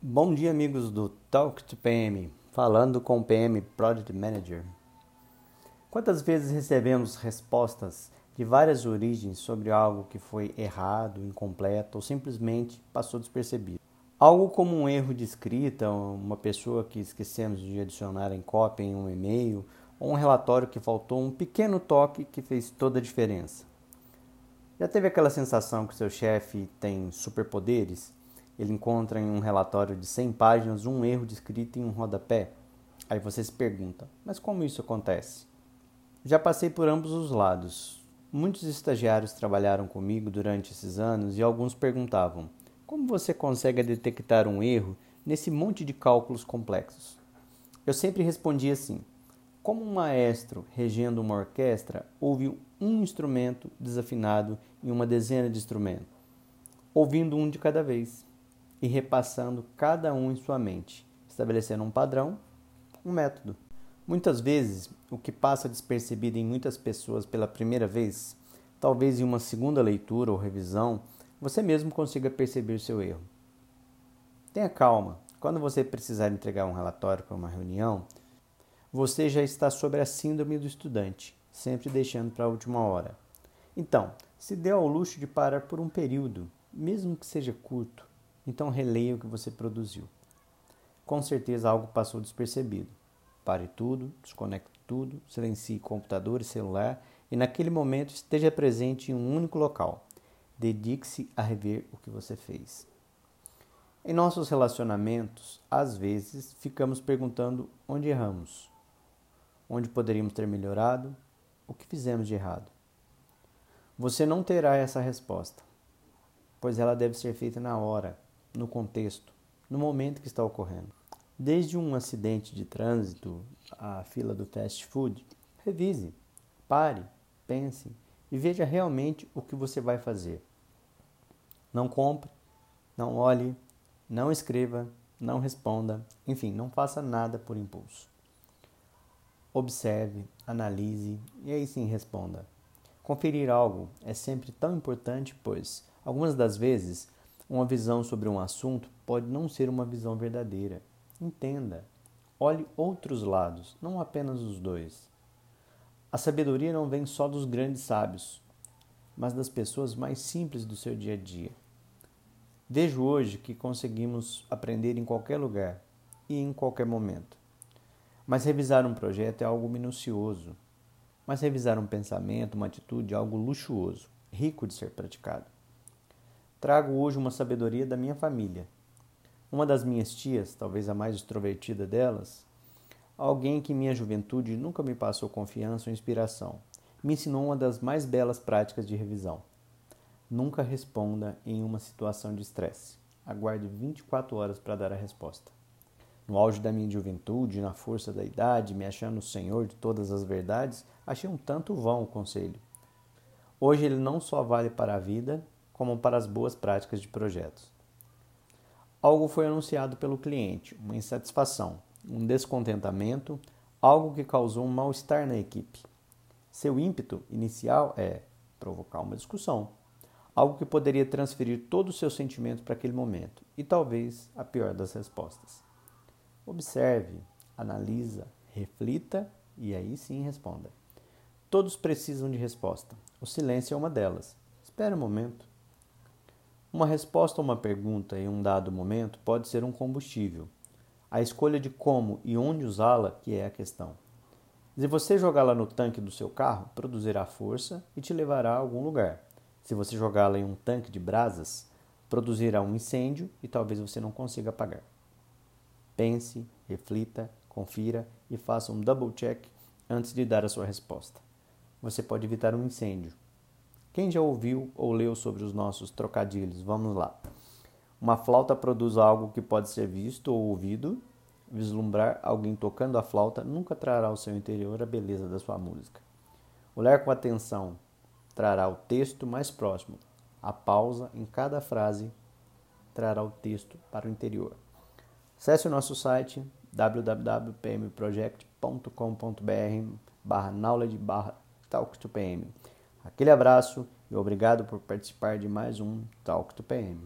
Bom dia, amigos do Talk to PM, falando com o PM Project Manager. Quantas vezes recebemos respostas de várias origens sobre algo que foi errado, incompleto ou simplesmente passou despercebido? Algo como um erro de escrita, uma pessoa que esquecemos de adicionar em cópia em um e-mail, ou um relatório que faltou um pequeno toque que fez toda a diferença. Já teve aquela sensação que seu chefe tem superpoderes? Ele encontra em um relatório de 100 páginas um erro descrito em um rodapé. Aí você se pergunta: mas como isso acontece? Já passei por ambos os lados. Muitos estagiários trabalharam comigo durante esses anos e alguns perguntavam: como você consegue detectar um erro nesse monte de cálculos complexos? Eu sempre respondia assim: como um maestro regendo uma orquestra ouve um instrumento desafinado em uma dezena de instrumentos, ouvindo um de cada vez e repassando cada um em sua mente, estabelecendo um padrão, um método. Muitas vezes, o que passa despercebido em muitas pessoas pela primeira vez, talvez em uma segunda leitura ou revisão, você mesmo consiga perceber seu erro. Tenha calma. Quando você precisar entregar um relatório para uma reunião, você já está sobre a síndrome do estudante, sempre deixando para a última hora. Então, se dê ao luxo de parar por um período, mesmo que seja curto, então releia o que você produziu. Com certeza algo passou despercebido. Pare tudo, desconecte tudo, silencie computador e celular e naquele momento esteja presente em um único local. Dedique-se a rever o que você fez. Em nossos relacionamentos, às vezes ficamos perguntando onde erramos, onde poderíamos ter melhorado, o que fizemos de errado. Você não terá essa resposta, pois ela deve ser feita na hora, no contexto, no momento que está ocorrendo. Desde um acidente de trânsito à fila do fast food, revise, pare, pense e veja realmente o que você vai fazer. Não compre, não olhe, não escreva, não responda, enfim, não faça nada por impulso. Observe, analise e aí sim responda. Conferir algo é sempre tão importante, pois algumas das vezes uma visão sobre um assunto pode não ser uma visão verdadeira. Entenda. Olhe outros lados, não apenas os dois. A sabedoria não vem só dos grandes sábios, mas das pessoas mais simples do seu dia a dia. Vejo hoje que conseguimos aprender em qualquer lugar e em qualquer momento. Mas revisar um projeto é algo minucioso. Mas revisar um pensamento, uma atitude é algo luxuoso, rico de ser praticado. Trago hoje uma sabedoria da minha família. Uma das minhas tias, talvez a mais extrovertida delas, alguém que em minha juventude nunca me passou confiança ou inspiração, me ensinou uma das mais belas práticas de revisão. Nunca responda em uma situação de estresse. Aguarde 24 horas para dar a resposta. No auge da minha juventude, na força da idade, me achando o senhor de todas as verdades, achei um tanto vão o conselho. Hoje ele não só vale para a vida, como para as boas práticas de projetos. Algo foi anunciado pelo cliente, uma insatisfação, um descontentamento, algo que causou um mal-estar na equipe. Seu ímpeto inicial é provocar uma discussão, algo que poderia transferir todo o seu sentimento para aquele momento e talvez a pior das respostas. Observe, analisa, reflita e aí sim responda. Todos precisam de resposta. O silêncio é uma delas. Espere um momento. Uma resposta a uma pergunta em um dado momento pode ser um combustível. A escolha de como e onde usá-la que é a questão. Se você jogá-la no tanque do seu carro, produzirá força e te levará a algum lugar. Se você jogá-la em um tanque de brasas, produzirá um incêndio e talvez você não consiga apagar. Pense, reflita, confira e faça um double check antes de dar a sua resposta. Você pode evitar um incêndio, quem já ouviu ou leu sobre os nossos trocadilhos? Vamos lá. Uma flauta produz algo que pode ser visto ou ouvido. Vislumbrar alguém tocando a flauta nunca trará ao seu interior a beleza da sua música. Olhar com atenção trará o texto mais próximo. A pausa em cada frase trará o texto para o interior. Acesse o nosso site www.pmproject.com.br barra knowledge barra talk to PM. Aquele abraço e obrigado por participar de mais um Talk to PM.